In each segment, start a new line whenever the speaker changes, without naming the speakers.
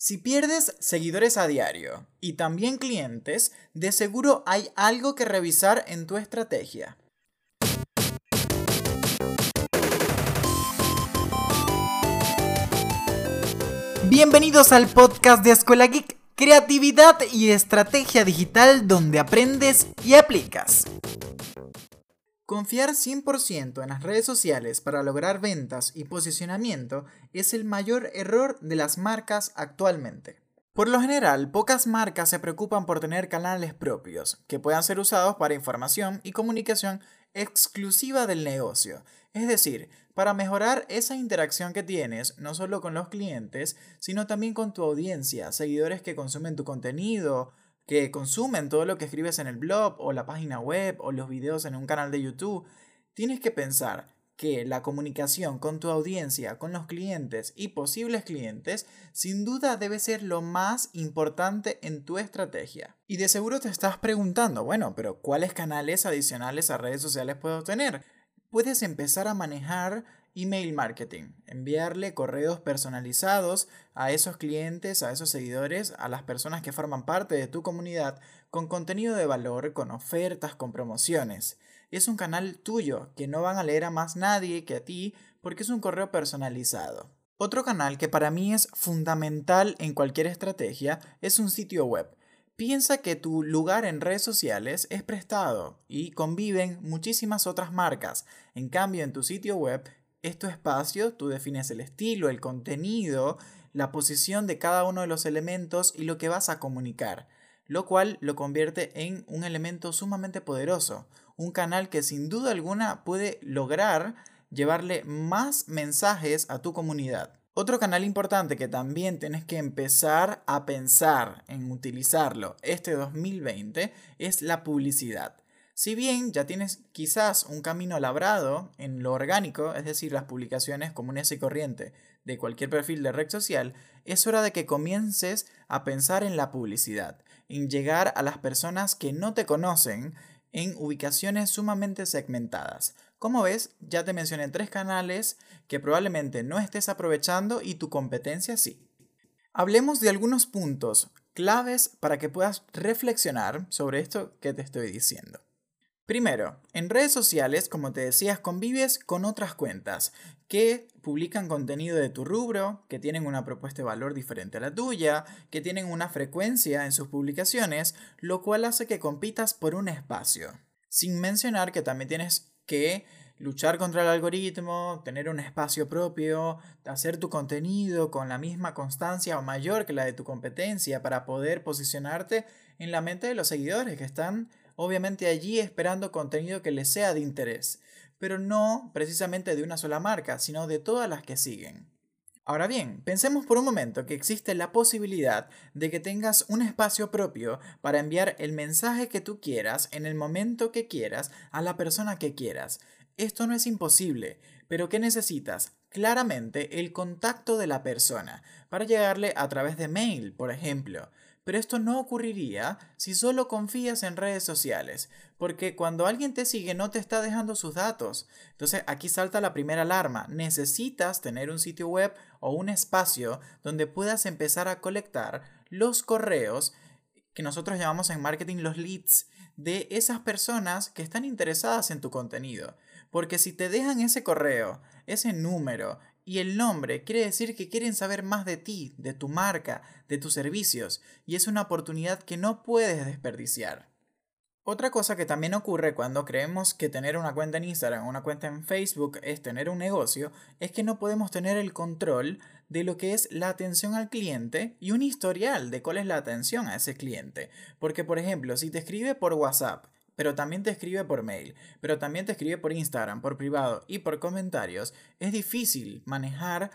Si pierdes seguidores a diario y también clientes, de seguro hay algo que revisar en tu estrategia. Bienvenidos al podcast de Escuela Geek, creatividad y estrategia digital donde aprendes y aplicas. Confiar 100% en las redes sociales para lograr ventas y posicionamiento es el mayor error de las marcas actualmente. Por lo general, pocas marcas se preocupan por tener canales propios, que puedan ser usados para información y comunicación exclusiva del negocio. Es decir, para mejorar esa interacción que tienes, no solo con los clientes, sino también con tu audiencia, seguidores que consumen tu contenido, que consumen todo lo que escribes en el blog o la página web o los videos en un canal de YouTube, tienes que pensar que la comunicación con tu audiencia, con los clientes y posibles clientes, sin duda debe ser lo más importante en tu estrategia. Y de seguro te estás preguntando, bueno, pero ¿cuáles canales adicionales a redes sociales puedo tener? Puedes empezar a manejar email marketing, enviarle correos personalizados a esos clientes, a esos seguidores, a las personas que forman parte de tu comunidad con contenido de valor, con ofertas, con promociones. Es un canal tuyo que no van a leer a más nadie que a ti porque es un correo personalizado. Otro canal que para mí es fundamental en cualquier estrategia es un sitio web. Piensa que tu lugar en redes sociales es prestado y conviven muchísimas otras marcas. En cambio, en tu sitio web es tu espacio, tú defines el estilo, el contenido, la posición de cada uno de los elementos y lo que vas a comunicar, lo cual lo convierte en un elemento sumamente poderoso, un canal que sin duda alguna puede lograr llevarle más mensajes a tu comunidad. Otro canal importante que también tienes que empezar a pensar en utilizarlo este 2020 es la publicidad. Si bien ya tienes quizás un camino labrado en lo orgánico, es decir, las publicaciones comunes y corriente de cualquier perfil de red social, es hora de que comiences a pensar en la publicidad, en llegar a las personas que no te conocen en ubicaciones sumamente segmentadas. Como ves, ya te mencioné tres canales que probablemente no estés aprovechando y tu competencia sí. Hablemos de algunos puntos claves para que puedas reflexionar sobre esto que te estoy diciendo. Primero, en redes sociales, como te decías, convives con otras cuentas que publican contenido de tu rubro, que tienen una propuesta de valor diferente a la tuya, que tienen una frecuencia en sus publicaciones, lo cual hace que compitas por un espacio. Sin mencionar que también tienes que luchar contra el algoritmo, tener un espacio propio, hacer tu contenido con la misma constancia o mayor que la de tu competencia para poder posicionarte en la mente de los seguidores que están obviamente allí esperando contenido que les sea de interés, pero no precisamente de una sola marca, sino de todas las que siguen. Ahora bien, pensemos por un momento que existe la posibilidad de que tengas un espacio propio para enviar el mensaje que tú quieras en el momento que quieras a la persona que quieras. Esto no es imposible, pero ¿qué necesitas? Claramente el contacto de la persona para llegarle a través de mail, por ejemplo. Pero esto no ocurriría si solo confías en redes sociales, porque cuando alguien te sigue no te está dejando sus datos. Entonces aquí salta la primera alarma. Necesitas tener un sitio web o un espacio donde puedas empezar a colectar los correos que nosotros llamamos en marketing los leads de esas personas que están interesadas en tu contenido. Porque si te dejan ese correo, ese número, y el nombre quiere decir que quieren saber más de ti, de tu marca, de tus servicios, y es una oportunidad que no puedes desperdiciar. Otra cosa que también ocurre cuando creemos que tener una cuenta en Instagram o una cuenta en Facebook es tener un negocio, es que no podemos tener el control de lo que es la atención al cliente y un historial de cuál es la atención a ese cliente. Porque, por ejemplo, si te escribe por WhatsApp pero también te escribe por mail, pero también te escribe por Instagram, por privado y por comentarios, es difícil manejar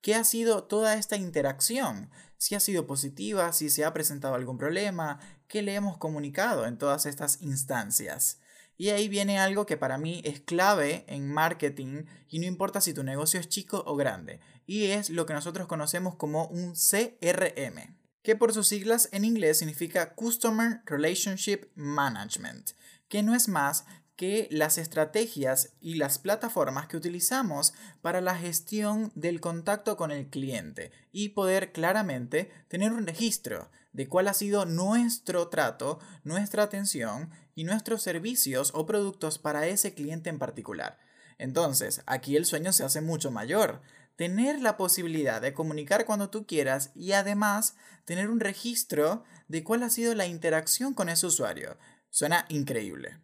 qué ha sido toda esta interacción, si ha sido positiva, si se ha presentado algún problema, qué le hemos comunicado en todas estas instancias. Y ahí viene algo que para mí es clave en marketing y no importa si tu negocio es chico o grande, y es lo que nosotros conocemos como un CRM que por sus siglas en inglés significa Customer Relationship Management, que no es más que las estrategias y las plataformas que utilizamos para la gestión del contacto con el cliente y poder claramente tener un registro de cuál ha sido nuestro trato, nuestra atención y nuestros servicios o productos para ese cliente en particular. Entonces, aquí el sueño se hace mucho mayor. Tener la posibilidad de comunicar cuando tú quieras y además tener un registro de cuál ha sido la interacción con ese usuario. Suena increíble.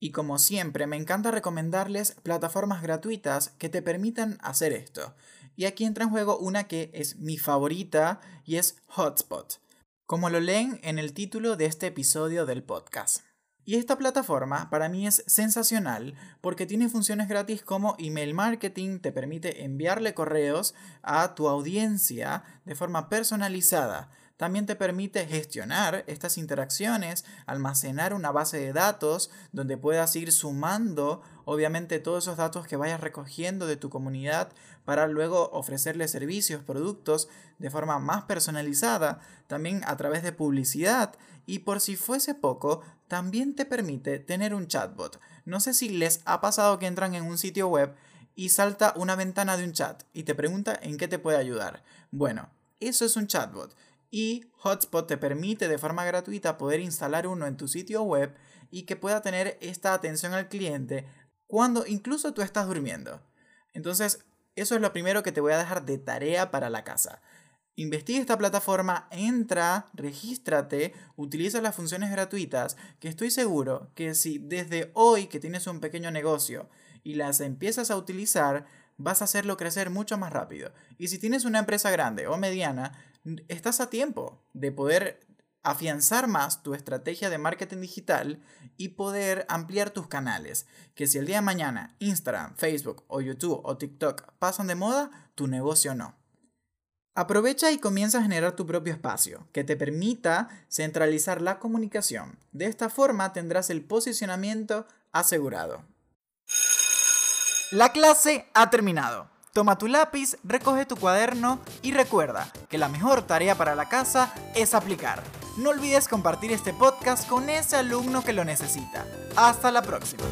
Y como siempre, me encanta recomendarles plataformas gratuitas que te permitan hacer esto. Y aquí entra en juego una que es mi favorita y es Hotspot, como lo leen en el título de este episodio del podcast. Y esta plataforma para mí es sensacional porque tiene funciones gratis como email marketing, te permite enviarle correos a tu audiencia de forma personalizada también te permite gestionar estas interacciones, almacenar una base de datos donde puedas ir sumando obviamente todos esos datos que vayas recogiendo de tu comunidad para luego ofrecerle servicios, productos de forma más personalizada, también a través de publicidad y por si fuese poco, también te permite tener un chatbot. No sé si les ha pasado que entran en un sitio web y salta una ventana de un chat y te pregunta en qué te puede ayudar. Bueno, eso es un chatbot y Hotspot te permite de forma gratuita poder instalar uno en tu sitio web y que pueda tener esta atención al cliente cuando incluso tú estás durmiendo. Entonces, eso es lo primero que te voy a dejar de tarea para la casa. Investiga esta plataforma, entra, regístrate, utiliza las funciones gratuitas, que estoy seguro que si desde hoy que tienes un pequeño negocio y las empiezas a utilizar, vas a hacerlo crecer mucho más rápido. Y si tienes una empresa grande o mediana, estás a tiempo de poder afianzar más tu estrategia de marketing digital y poder ampliar tus canales. Que si el día de mañana Instagram, Facebook o YouTube o TikTok pasan de moda, tu negocio no. Aprovecha y comienza a generar tu propio espacio, que te permita centralizar la comunicación. De esta forma tendrás el posicionamiento asegurado. La clase ha terminado. Toma tu lápiz, recoge tu cuaderno y recuerda que la mejor tarea para la casa es aplicar. No olvides compartir este podcast con ese alumno que lo necesita. Hasta la próxima.